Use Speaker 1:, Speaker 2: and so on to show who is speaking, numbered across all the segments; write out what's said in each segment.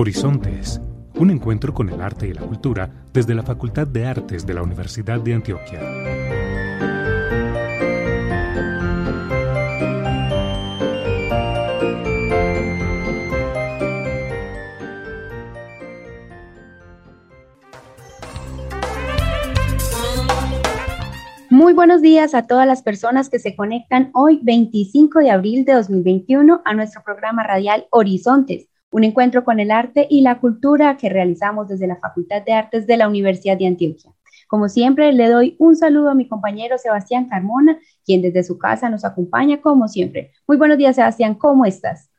Speaker 1: Horizontes, un encuentro con el arte y la cultura desde la Facultad de Artes de la Universidad de Antioquia.
Speaker 2: Muy buenos días a todas las personas que se conectan hoy 25 de abril de 2021 a nuestro programa radial Horizontes, un encuentro con el arte y la cultura que realizamos desde la Facultad de Artes de la Universidad de Antioquia. Como siempre, le doy un saludo a mi compañero Sebastián Carmona, quien desde su casa nos acompaña como siempre. Muy buenos días, Sebastián, ¿cómo estás?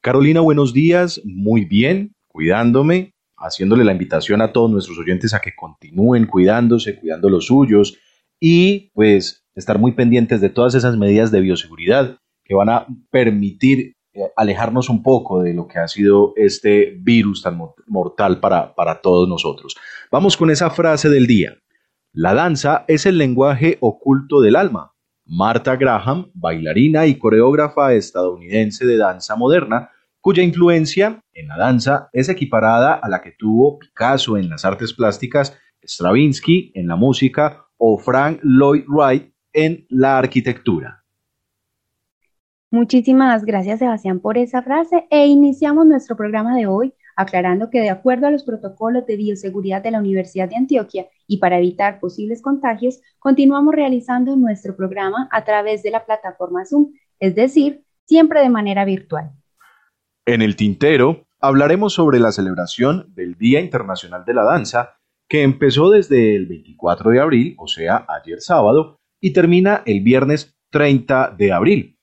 Speaker 3: Carolina, buenos días, muy bien, cuidándome, haciéndole la invitación a todos nuestros oyentes a que continúen cuidándose, cuidando los suyos y pues estar muy pendientes de todas esas medidas de bioseguridad que van a permitir alejarnos un poco de lo que ha sido este virus tan mortal para, para todos nosotros. Vamos con esa frase del día. La danza es el lenguaje oculto del alma. Martha Graham, bailarina y coreógrafa estadounidense de danza moderna, cuya influencia en la danza es equiparada a la que tuvo Picasso en las artes plásticas, Stravinsky en la música o Frank Lloyd Wright en la arquitectura.
Speaker 2: Muchísimas gracias, Sebastián, por esa frase e iniciamos nuestro programa de hoy aclarando que de acuerdo a los protocolos de bioseguridad de la Universidad de Antioquia y para evitar posibles contagios, continuamos realizando nuestro programa a través de la plataforma Zoom, es decir, siempre de manera virtual.
Speaker 3: En el tintero hablaremos sobre la celebración del Día Internacional de la Danza, que empezó desde el 24 de abril, o sea, ayer sábado, y termina el viernes 30 de abril.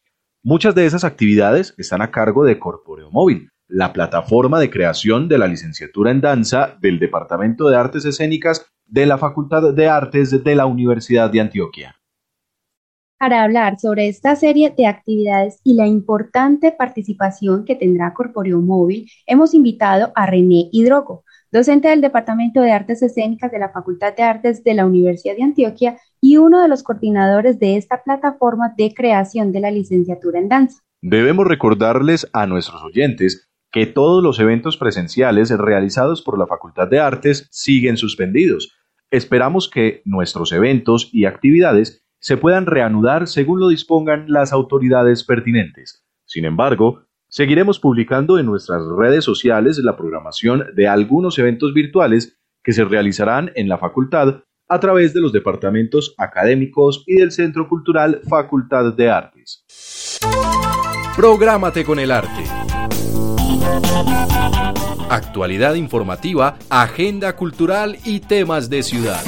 Speaker 3: Muchas de esas actividades están a cargo de Corporeo Móvil, la plataforma de creación de la licenciatura en danza del Departamento de Artes Escénicas de la Facultad de Artes de la Universidad de Antioquia.
Speaker 2: Para hablar sobre esta serie de actividades y la importante participación que tendrá Corporeo Móvil, hemos invitado a René Hidrogo, docente del Departamento de Artes Escénicas de la Facultad de Artes de la Universidad de Antioquia y uno de los coordinadores de esta plataforma de creación de la licenciatura en danza.
Speaker 3: Debemos recordarles a nuestros oyentes que todos los eventos presenciales realizados por la Facultad de Artes siguen suspendidos. Esperamos que nuestros eventos y actividades se puedan reanudar según lo dispongan las autoridades pertinentes. Sin embargo, Seguiremos publicando en nuestras redes sociales la programación de algunos eventos virtuales que se realizarán en la facultad a través de los departamentos académicos y del Centro Cultural Facultad de Artes.
Speaker 4: Prográmate con el arte. Actualidad informativa, agenda cultural y temas de ciudad.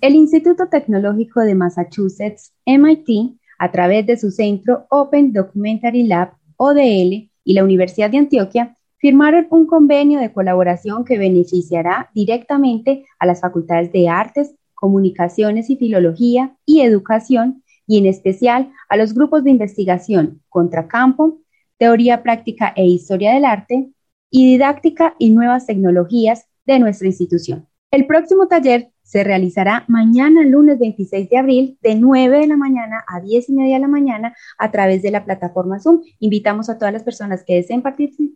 Speaker 2: El Instituto Tecnológico de Massachusetts, MIT, a través de su centro Open Documentary Lab, ODL, y la Universidad de Antioquia, firmaron un convenio de colaboración que beneficiará directamente a las facultades de Artes, Comunicaciones y Filología y Educación, y en especial a los grupos de investigación Contracampo, Teoría Práctica e Historia del Arte, y Didáctica y Nuevas Tecnologías de nuestra institución. El próximo taller se realizará mañana, lunes 26 de abril, de 9 de la mañana a 10 y media de la mañana a través de la plataforma Zoom. Invitamos a todas las personas que deseen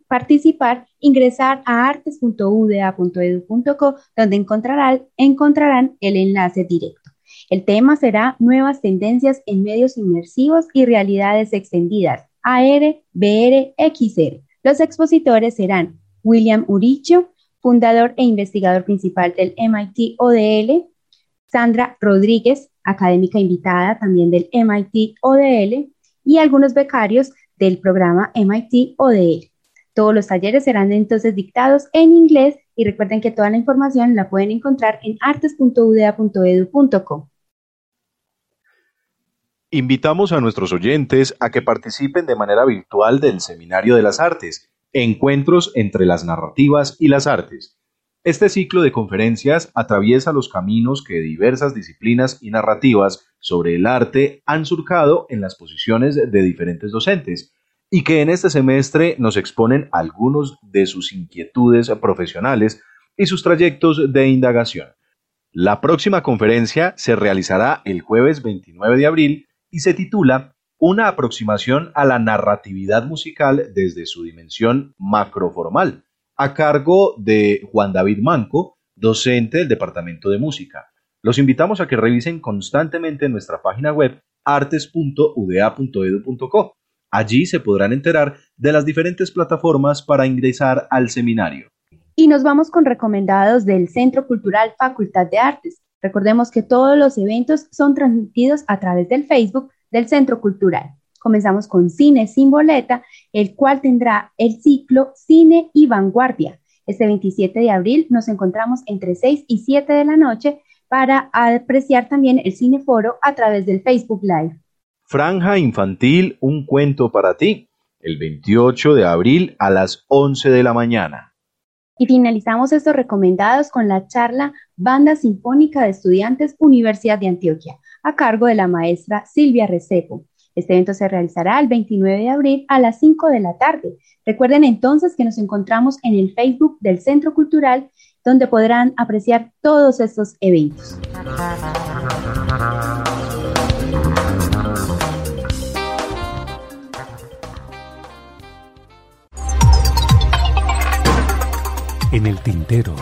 Speaker 2: participar, ingresar a artes.uda.edu.co, donde encontrarán, encontrarán el enlace directo. El tema será Nuevas tendencias en medios inmersivos y realidades extendidas, AR, BR, XR. Los expositores serán William Uricho, fundador e investigador principal del MIT ODL, Sandra Rodríguez, académica invitada también del MIT ODL, y algunos becarios del programa MIT ODL. Todos los talleres serán entonces dictados en inglés y recuerden que toda la información la pueden encontrar en artes.udea.edu.co.
Speaker 3: Invitamos a nuestros oyentes a que participen de manera virtual del Seminario de las Artes Encuentros entre las narrativas y las artes. Este ciclo de conferencias atraviesa los caminos que diversas disciplinas y narrativas sobre el arte han surcado en las posiciones de diferentes docentes y que en este semestre nos exponen algunos de sus inquietudes profesionales y sus trayectos de indagación. La próxima conferencia se realizará el jueves 29 de abril y se titula una aproximación a la narratividad musical desde su dimensión macroformal, a cargo de Juan David Manco, docente del Departamento de Música. Los invitamos a que revisen constantemente nuestra página web artes.uda.edu.co. Allí se podrán enterar de las diferentes plataformas para ingresar al seminario.
Speaker 2: Y nos vamos con recomendados del Centro Cultural Facultad de Artes. Recordemos que todos los eventos son transmitidos a través del Facebook del Centro Cultural. Comenzamos con Cine sin boleta, el cual tendrá el ciclo Cine y Vanguardia. Este 27 de abril nos encontramos entre 6 y 7 de la noche para apreciar también el Cineforo a través del Facebook Live.
Speaker 3: Franja Infantil, un cuento para ti, el 28 de abril a las 11 de la mañana.
Speaker 2: Y finalizamos estos recomendados con la charla Banda Sinfónica de Estudiantes Universidad de Antioquia, a cargo de la maestra Silvia Recepo. Este evento se realizará el 29 de abril a las 5 de la tarde. Recuerden entonces que nos encontramos en el Facebook del Centro Cultural, donde podrán apreciar todos estos eventos.
Speaker 1: En el tintero.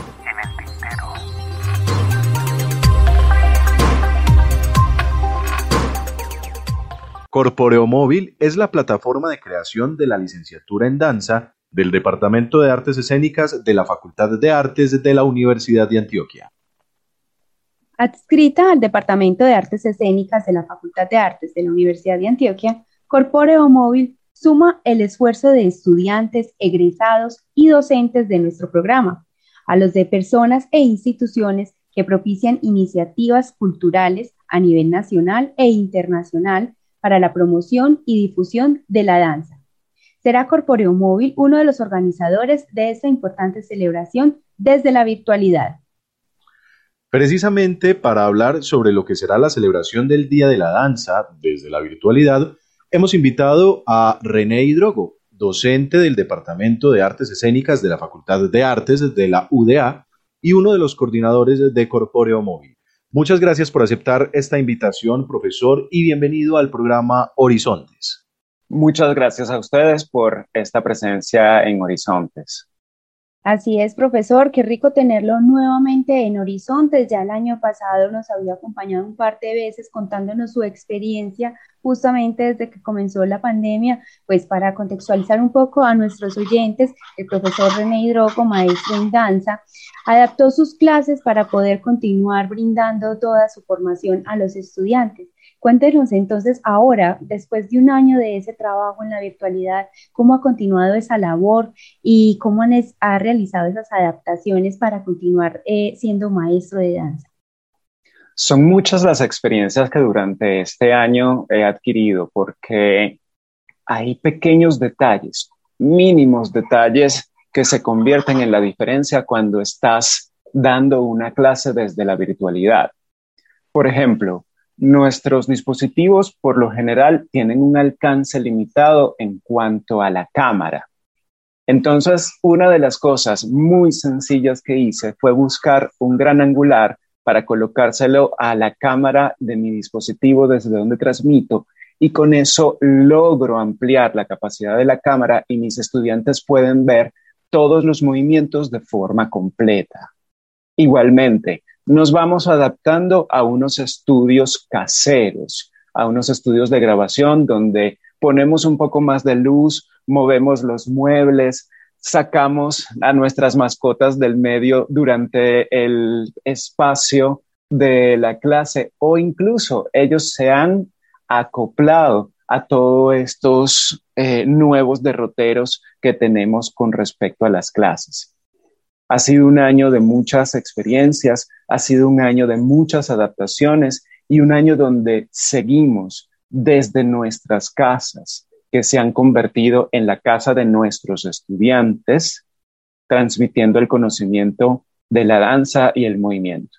Speaker 3: Corporeo Móvil es la plataforma de creación de la licenciatura en danza del Departamento de Artes Escénicas de la Facultad de Artes de la Universidad de Antioquia.
Speaker 2: Adscrita al Departamento de Artes Escénicas de la Facultad de Artes de la Universidad de Antioquia, Corporeo Móvil suma el esfuerzo de estudiantes, egresados y docentes de nuestro programa, a los de personas e instituciones que propician iniciativas culturales a nivel nacional e internacional para la promoción y difusión de la danza. Será Corporeo Móvil uno de los organizadores de esta importante celebración desde la virtualidad.
Speaker 3: Precisamente para hablar sobre lo que será la celebración del Día de la Danza desde la virtualidad, hemos invitado a René Hidrogo, docente del Departamento de Artes Escénicas de la Facultad de Artes de la UDA y uno de los coordinadores de Corporeo Móvil. Muchas gracias por aceptar esta invitación, profesor, y bienvenido al programa Horizontes.
Speaker 5: Muchas gracias a ustedes por esta presencia en Horizontes.
Speaker 2: Así es, profesor, qué rico tenerlo nuevamente en Horizontes. Ya el año pasado nos había acompañado un par de veces contándonos su experiencia justamente desde que comenzó la pandemia, pues para contextualizar un poco a nuestros oyentes, el profesor René Hidroco, maestro en danza, adaptó sus clases para poder continuar brindando toda su formación a los estudiantes. Cuéntenos entonces ahora, después de un año de ese trabajo en la virtualidad, cómo ha continuado esa labor y cómo ha realizado esas adaptaciones para continuar eh, siendo maestro de danza.
Speaker 5: Son muchas las experiencias que durante este año he adquirido porque hay pequeños detalles, mínimos detalles que se convierten en la diferencia cuando estás dando una clase desde la virtualidad. Por ejemplo, Nuestros dispositivos por lo general tienen un alcance limitado en cuanto a la cámara. Entonces, una de las cosas muy sencillas que hice fue buscar un gran angular para colocárselo a la cámara de mi dispositivo desde donde transmito y con eso logro ampliar la capacidad de la cámara y mis estudiantes pueden ver todos los movimientos de forma completa. Igualmente, nos vamos adaptando a unos estudios caseros, a unos estudios de grabación donde ponemos un poco más de luz, movemos los muebles, sacamos a nuestras mascotas del medio durante el espacio de la clase o incluso ellos se han acoplado a todos estos eh, nuevos derroteros que tenemos con respecto a las clases. Ha sido un año de muchas experiencias, ha sido un año de muchas adaptaciones y un año donde seguimos desde nuestras casas, que se han convertido en la casa de nuestros estudiantes, transmitiendo el conocimiento de la danza y el movimiento.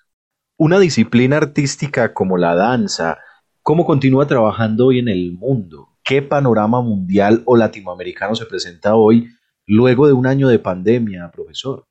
Speaker 3: Una disciplina artística como la danza, ¿cómo continúa trabajando hoy en el mundo? ¿Qué panorama mundial o latinoamericano se presenta hoy luego de un año de pandemia, profesor?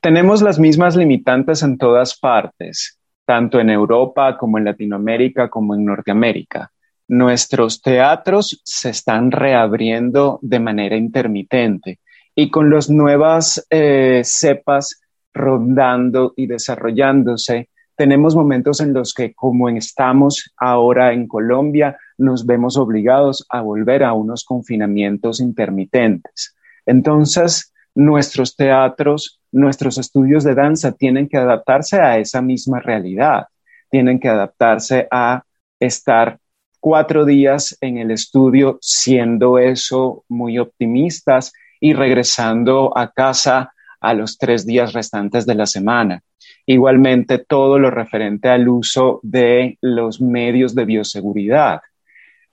Speaker 5: Tenemos las mismas limitantes en todas partes, tanto en Europa como en Latinoamérica como en Norteamérica. nuestros teatros se están reabriendo de manera intermitente y con las nuevas eh, cepas rondando y desarrollándose, tenemos momentos en los que, como estamos ahora en Colombia, nos vemos obligados a volver a unos confinamientos intermitentes. Entonces, nuestros teatros, nuestros estudios de danza tienen que adaptarse a esa misma realidad, tienen que adaptarse a estar cuatro días en el estudio, siendo eso muy optimistas y regresando a casa a los tres días restantes de la semana. Igualmente, todo lo referente al uso de los medios de bioseguridad.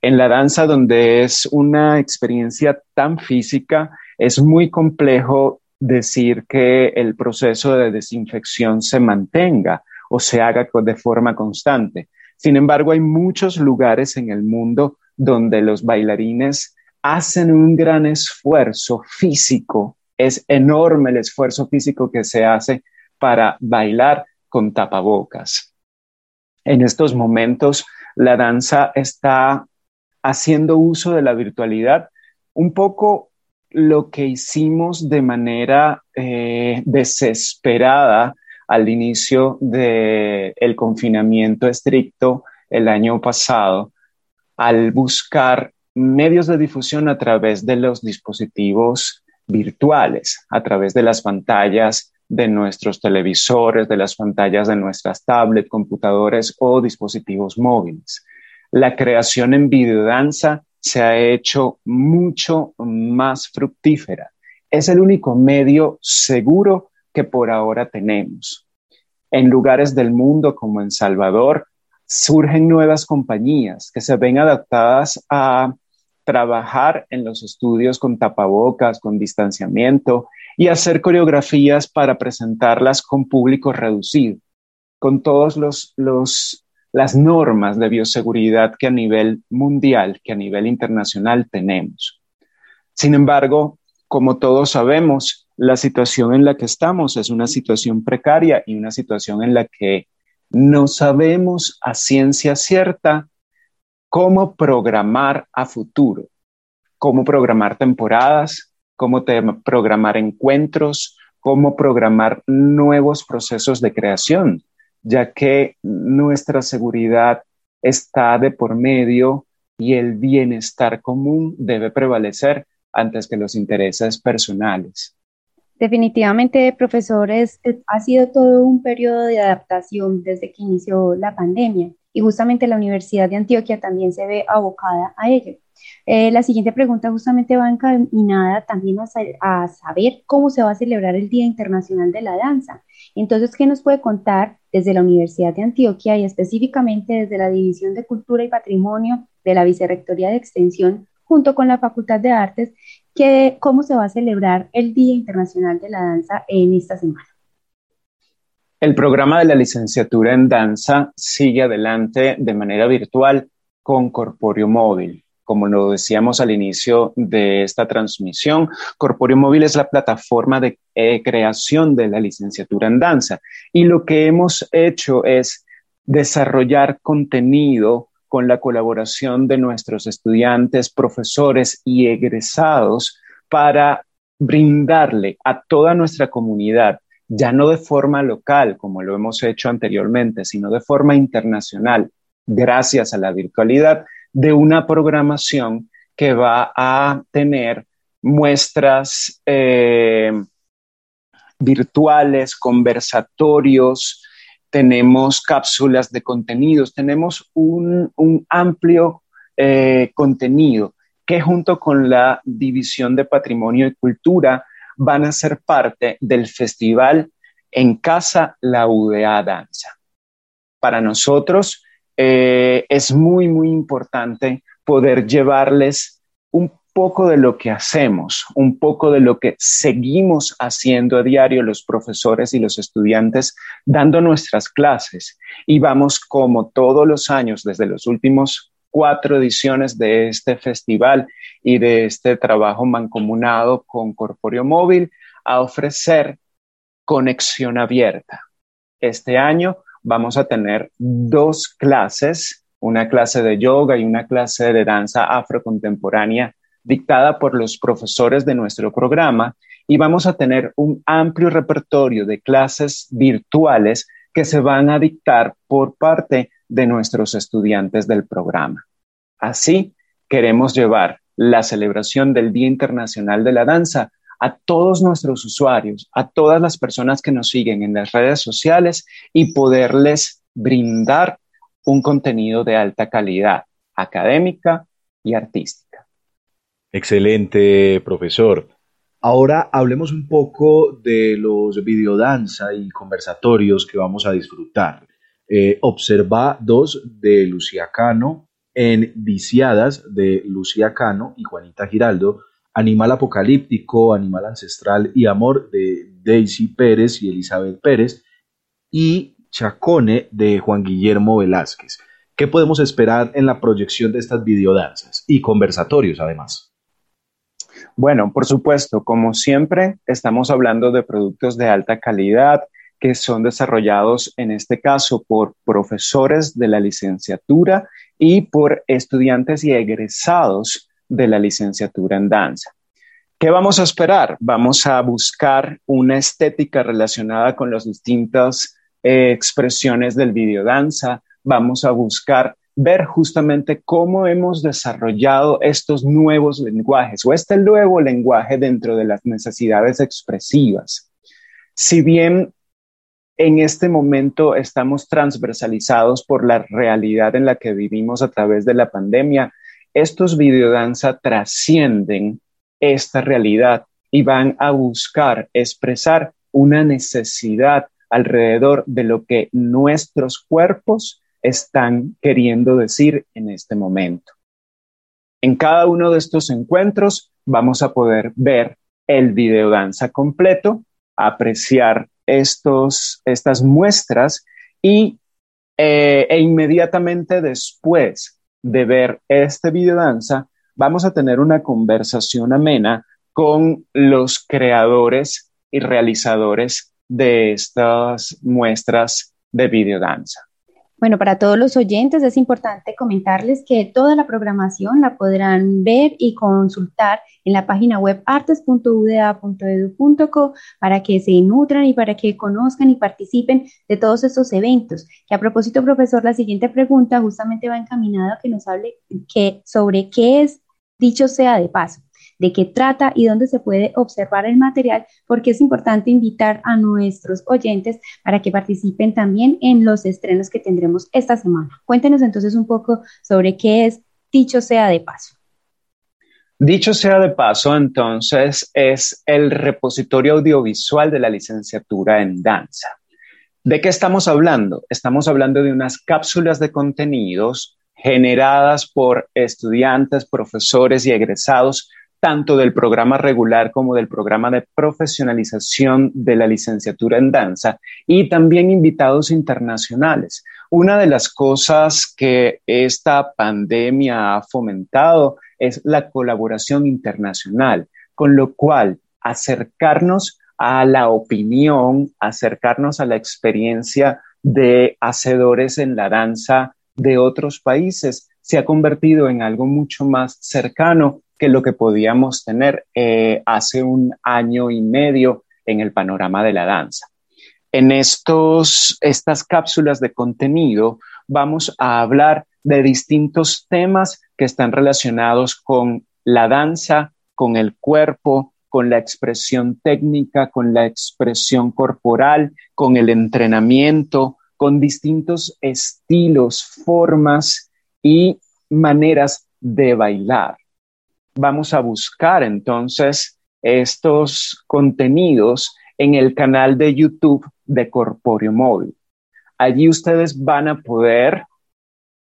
Speaker 5: En la danza, donde es una experiencia tan física, es muy complejo decir que el proceso de desinfección se mantenga o se haga de forma constante. Sin embargo, hay muchos lugares en el mundo donde los bailarines hacen un gran esfuerzo físico. Es enorme el esfuerzo físico que se hace para bailar con tapabocas. En estos momentos, la danza está haciendo uso de la virtualidad, un poco lo que hicimos de manera eh, desesperada al inicio del confinamiento estricto el año pasado, al buscar medios de difusión a través de los dispositivos virtuales, a través de las pantallas de nuestros televisores, de las pantallas de nuestras tablets, computadores o dispositivos móviles. La creación en videodanza se ha hecho mucho más fructífera. Es el único medio seguro que por ahora tenemos. En lugares del mundo como en Salvador, surgen nuevas compañías que se ven adaptadas a trabajar en los estudios con tapabocas, con distanciamiento y hacer coreografías para presentarlas con público reducido, con todas los, los, las normas de bioseguridad que a nivel mundial, que a nivel internacional tenemos. Sin embargo, como todos sabemos, la situación en la que estamos es una situación precaria y una situación en la que no sabemos a ciencia cierta cómo programar a futuro, cómo programar temporadas, cómo programar encuentros, cómo programar nuevos procesos de creación, ya que nuestra seguridad está de por medio y el bienestar común debe prevalecer antes que los intereses personales.
Speaker 2: Definitivamente, profesores, ha sido todo un periodo de adaptación desde que inició la pandemia y justamente la Universidad de Antioquia también se ve abocada a ello. Eh, la siguiente pregunta justamente va encaminada también a, saber cómo se va a celebrar el Día Internacional de la Danza. Entonces, ¿qué nos puede contar desde la Universidad de Antioquia y específicamente desde la División de Cultura y Patrimonio de la Vicerrectoría de Extensión junto con la Facultad de Artes que, cómo se va a celebrar el Día Internacional de la Danza en esta semana.
Speaker 5: El programa de la licenciatura en danza sigue adelante de manera virtual con Corpóreo Móvil. Como lo decíamos al inicio de esta transmisión, Corpóreo Móvil es la plataforma de eh, creación de la licenciatura en danza. Y lo que hemos hecho es desarrollar contenido con la colaboración de nuestros estudiantes, profesores y egresados para brindarle a toda nuestra comunidad, ya no de forma local como lo hemos hecho anteriormente, sino de forma internacional, gracias a la virtualidad, de una programación que va a tener muestras eh, virtuales, conversatorios, tenemos cápsulas de contenidos, tenemos un, amplio eh, contenido que junto con la División de Patrimonio y Cultura van a ser parte del festival En Casa La UDA Danza. Para nosotros eh, es muy, muy importante poder llevarles un poco de lo que hacemos, un poco de lo que seguimos haciendo a diario los profesores y los estudiantes dando nuestras clases. Y vamos como todos los años, desde los últimos cuatro ediciones de este festival y de este trabajo mancomunado con Corpóreo Móvil, a ofrecer conexión abierta. Este año vamos a tener dos clases una clase de yoga y una clase de danza afrocontemporánea dictada por los profesores de nuestro programa y vamos a tener un amplio repertorio de clases virtuales que se van a dictar por parte de nuestros estudiantes del programa. Así, queremos llevar la celebración del Día Internacional de la Danza a todos nuestros usuarios, a todas las personas que nos siguen en las redes sociales y poderles brindar un contenido de alta calidad académica y artística.
Speaker 3: Excelente, profesor. Ahora hablemos un poco de los videodanza y conversatorios que vamos a disfrutar. Eh, observa dos de Lucía Cano en Viciadas de Lucía Cano y Juanita Giraldo, Animal Apocalíptico, Animal Ancestral y Amor de Daisy Pérez y Elizabeth Pérez y Chacone de Juan Guillermo Velázquez. ¿Qué podemos esperar en la proyección de estas videodanzas y conversatorios además?
Speaker 5: Bueno, por supuesto, como siempre, estamos hablando de productos de alta calidad que son desarrollados en este caso por profesores de la licenciatura y por estudiantes y egresados de la licenciatura en danza. ¿Qué vamos a esperar? Vamos a buscar una estética relacionada con las distintas eh, expresiones del videodanza. Vamos a buscar ver justamente cómo hemos desarrollado estos nuevos lenguajes o este nuevo lenguaje dentro de las necesidades expresivas. Si bien en este momento estamos transversalizados por la realidad en la que vivimos a través de la pandemia, estos videodanza trascienden esta realidad y van a buscar expresar una necesidad alrededor de lo que nuestros cuerpos están queriendo decir en este momento. En cada uno de estos encuentros vamos a poder ver el videodanza completo, apreciar estos, estas muestras y, eh, e inmediatamente después de ver este videodanza, vamos a tener una conversación amena con los creadores y realizadores de estas muestras de videodanza.
Speaker 2: Bueno, para todos los oyentes es importante comentarles que toda la programación la podrán ver y consultar en la página web artes.uda.edu.co para que se nutran y para que conozcan y participen de todos estos eventos. Que a propósito, profesor, la siguiente pregunta justamente va encaminada a que nos hable que, sobre qué es dicho sea de paso de qué trata y dónde se puede observar el material, porque es importante invitar a nuestros oyentes para que participen también en los estrenos que tendremos esta semana. Cuéntenos entonces un poco sobre qué es Dicho sea de paso.
Speaker 5: Dicho sea de paso, entonces, es el repositorio audiovisual de la licenciatura en danza. ¿De qué estamos hablando? Estamos hablando de unas cápsulas de contenidos generadas por estudiantes, profesores y egresados tanto del programa regular como del programa de profesionalización de la licenciatura en danza y también invitados internacionales. Una de las cosas que esta pandemia ha fomentado es la colaboración internacional, con lo cual acercarnos a la opinión, acercarnos a la experiencia de hacedores en la danza de otros países se ha convertido en algo mucho más cercano que lo que podíamos tener eh, hace un año y medio en el panorama de la danza. En estos, estas cápsulas de contenido vamos a hablar de distintos temas que están relacionados con la danza, con el cuerpo, con la expresión técnica, con la expresión corporal, con el entrenamiento, con distintos estilos, formas y maneras de bailar vamos a buscar entonces estos contenidos en el canal de YouTube de Corpóreo Móvil. Allí ustedes van a poder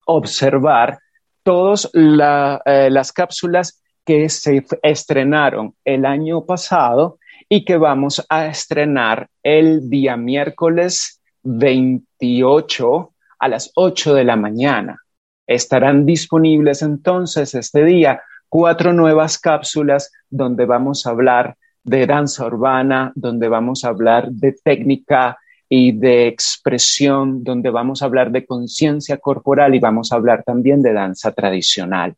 Speaker 5: observar todas eh, las cápsulas que se estrenaron el año pasado y que vamos a estrenar el día miércoles 28 a las 8 de la mañana. Estarán disponibles entonces este día cuatro nuevas cápsulas donde vamos a hablar de danza urbana, donde vamos a hablar de técnica y de expresión, donde vamos a hablar de conciencia corporal y vamos a hablar también de danza tradicional.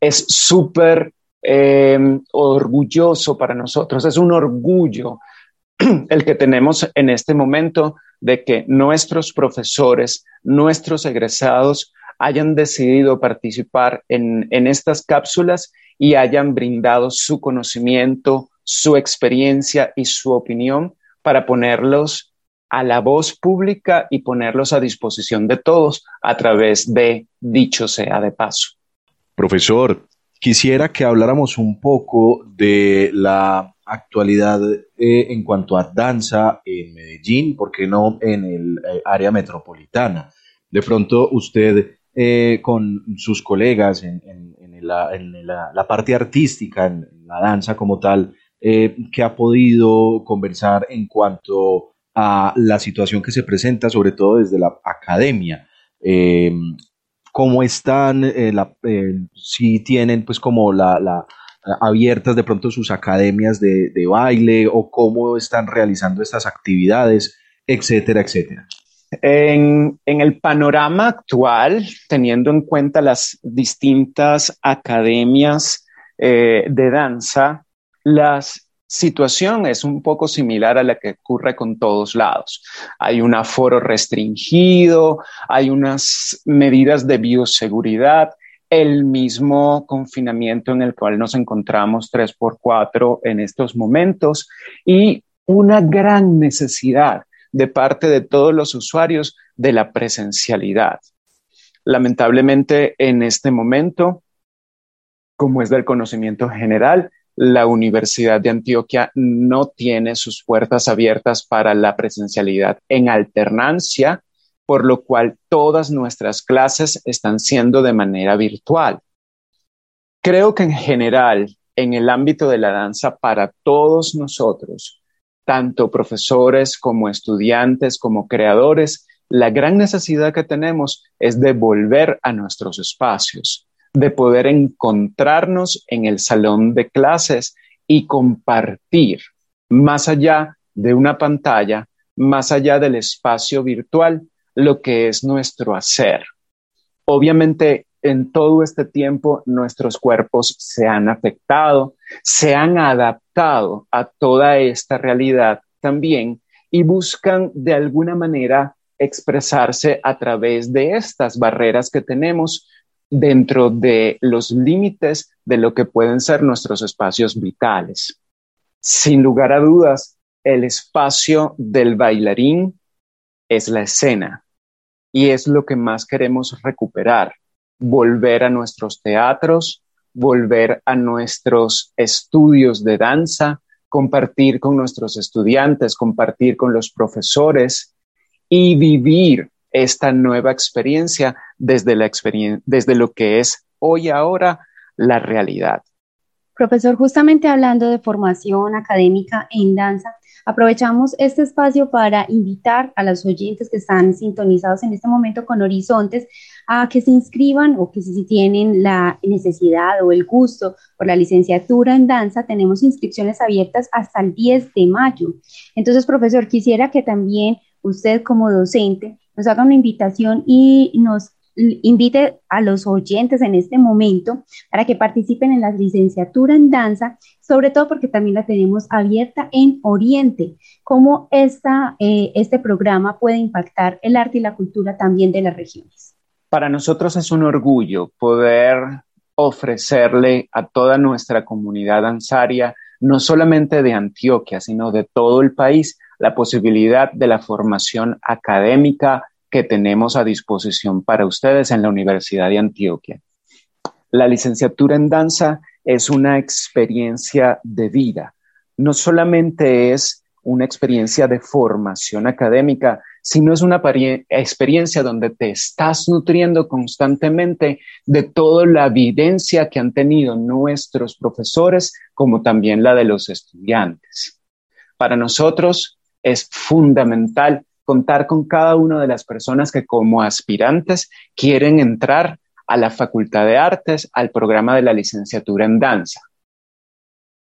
Speaker 5: Es súper eh, orgulloso para nosotros, es un orgullo el que tenemos en este momento de que nuestros profesores, nuestros egresados hayan decidido participar en, en estas cápsulas y hayan brindado su conocimiento, su experiencia y su opinión para ponerlos a la voz pública y ponerlos a disposición de todos a través de dicho sea de paso.
Speaker 3: Profesor, quisiera que habláramos un poco de la actualidad eh, en cuanto a danza en Medellín, ¿por qué no en el eh, área metropolitana? De pronto usted eh, con sus colegas en, la, parte artística, en la danza como tal, que ha podido conversar en cuanto a la situación que se presenta, sobre todo desde la academia. ¿Cómo están? si tienen pues como la abiertas de pronto sus academias de, baile o cómo están realizando estas actividades, etcétera, etcétera.
Speaker 5: En, el panorama actual, teniendo en cuenta las distintas academias eh, de danza, la situación es un poco similar a la que ocurre con todos lados. Hay un aforo restringido, hay unas medidas de bioseguridad el mismo confinamiento en el cual nos encontramos 3x4 en estos momentos y una gran necesidad de parte de todos los usuarios de la presencialidad. Lamentablemente, en este momento, como es del conocimiento general, la Universidad de Antioquia no tiene sus puertas abiertas para la presencialidad en alternancia por lo cual todas nuestras clases están siendo de manera virtual. Creo que en general, en el ámbito de la danza, para todos nosotros, tanto profesores como estudiantes, como creadores, la gran necesidad que tenemos es de volver a nuestros espacios, de poder encontrarnos en el salón de clases y compartir más allá de una pantalla, más allá del espacio virtual, lo que es nuestro hacer. Obviamente, en todo este tiempo nuestros cuerpos se han afectado, se han adaptado a toda esta realidad también y buscan de alguna manera expresarse a través de estas barreras que tenemos dentro de los límites de lo que pueden ser nuestros espacios vitales. Sin lugar a dudas, el espacio del bailarín es la escena, y es lo que más queremos recuperar, volver a nuestros teatros, volver a nuestros estudios de danza, compartir con nuestros estudiantes, compartir con los profesores y vivir esta nueva experiencia desde, lo que es hoy ahora la realidad.
Speaker 2: Profesor, justamente hablando de formación académica en danza, Aprovechamos este espacio para invitar a los oyentes que están sintonizados en este momento con Horizontes a que se inscriban o que si tienen la necesidad o el gusto por la licenciatura en danza, tenemos inscripciones abiertas hasta el 10 de mayo. Entonces, profesor, quisiera que también usted como docente nos haga una invitación y nos invite a los oyentes en este momento para que participen en la licenciatura en danza, sobre todo porque también la tenemos abierta en Oriente, cómo esta, eh, este programa puede impactar el arte y la cultura también de las regiones.
Speaker 5: Para nosotros es un orgullo poder ofrecerle a toda nuestra comunidad danzaria, no solamente de Antioquia, sino de todo el país, la posibilidad de la formación académica, que tenemos a disposición para ustedes en la Universidad de Antioquia. La licenciatura en danza es una experiencia de vida. No solamente es una experiencia de formación académica, sino es una experiencia donde te estás nutriendo constantemente de toda la evidencia que han tenido nuestros profesores, como también la de los estudiantes. Para nosotros es fundamental contar con cada una de las personas que como aspirantes quieren entrar a la Facultad de Artes, al programa de la licenciatura en danza.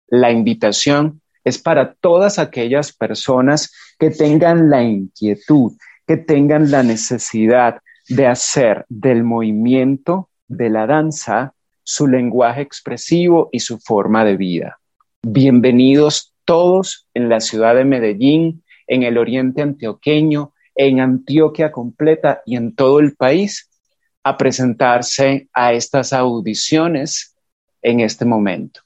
Speaker 5: La invitación es para todas aquellas personas que tengan la inquietud, que tengan la necesidad de hacer del movimiento, de la danza, su lenguaje expresivo y su forma de vida. Bienvenidos todos en la ciudad de Medellín, en el oriente antioqueño, en Antioquia completa y en todo el país a presentarse a estas audiciones en este momento.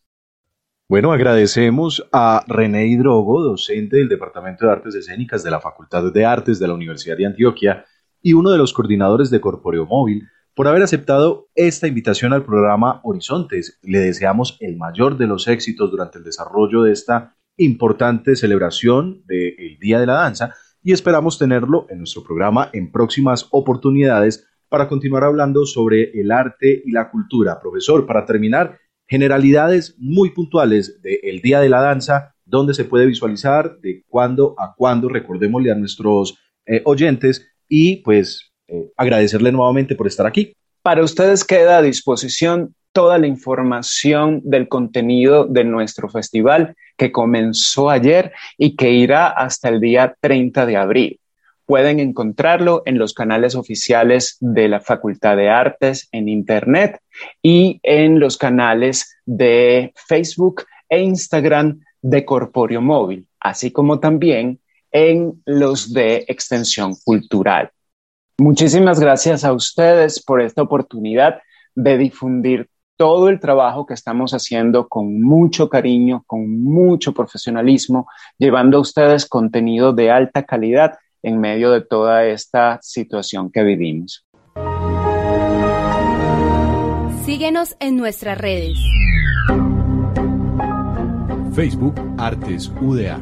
Speaker 3: Bueno, agradecemos a René Hidrogo, docente del Departamento de Artes Escénicas de la Facultad de Artes de la Universidad de Antioquia y uno de los coordinadores de Corporeo Móvil, por haber aceptado esta invitación al programa Horizontes. Le deseamos el mayor de los éxitos durante el desarrollo de esta importante celebración del Día de la Danza y esperamos tenerlo en nuestro programa en próximas oportunidades para continuar hablando sobre el arte y la cultura. Profesor, para terminar, generalidades muy puntuales del Día de la Danza, donde se puede visualizar, de cuándo a cuándo, recordémosle a nuestros eh, oyentes y pues eh, agradecerle nuevamente por estar aquí.
Speaker 5: Para ustedes queda a disposición toda la información del contenido de nuestro festival que comenzó ayer y que irá hasta el día 30 de abril. Pueden encontrarlo en los canales oficiales de la Facultad de Artes en Internet y en los canales de Facebook e Instagram de Corporio Móvil, así como también en los de Extensión Cultural. Muchísimas gracias a ustedes por esta oportunidad de difundir todo el trabajo que estamos haciendo con mucho cariño, con mucho profesionalismo, llevando a ustedes contenido de alta calidad en medio de toda esta situación que vivimos.
Speaker 6: Síguenos en nuestras redes.
Speaker 4: Facebook Artes UDA.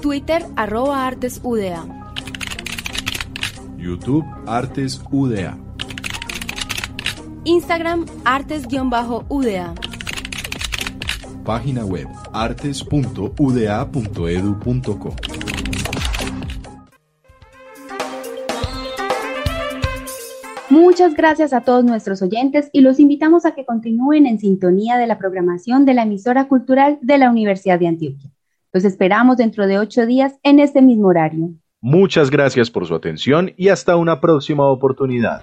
Speaker 6: Twitter arroba Artes UDA.
Speaker 4: YouTube Artes UDA.
Speaker 6: Instagram artes-uda.
Speaker 4: Página web artes.uda.edu.co.
Speaker 2: Muchas gracias a todos nuestros oyentes y los invitamos a que continúen en sintonía de la programación de la emisora cultural de la Universidad de Antioquia. Los esperamos dentro de ocho días en este mismo horario.
Speaker 3: Muchas gracias por su atención y hasta una próxima oportunidad.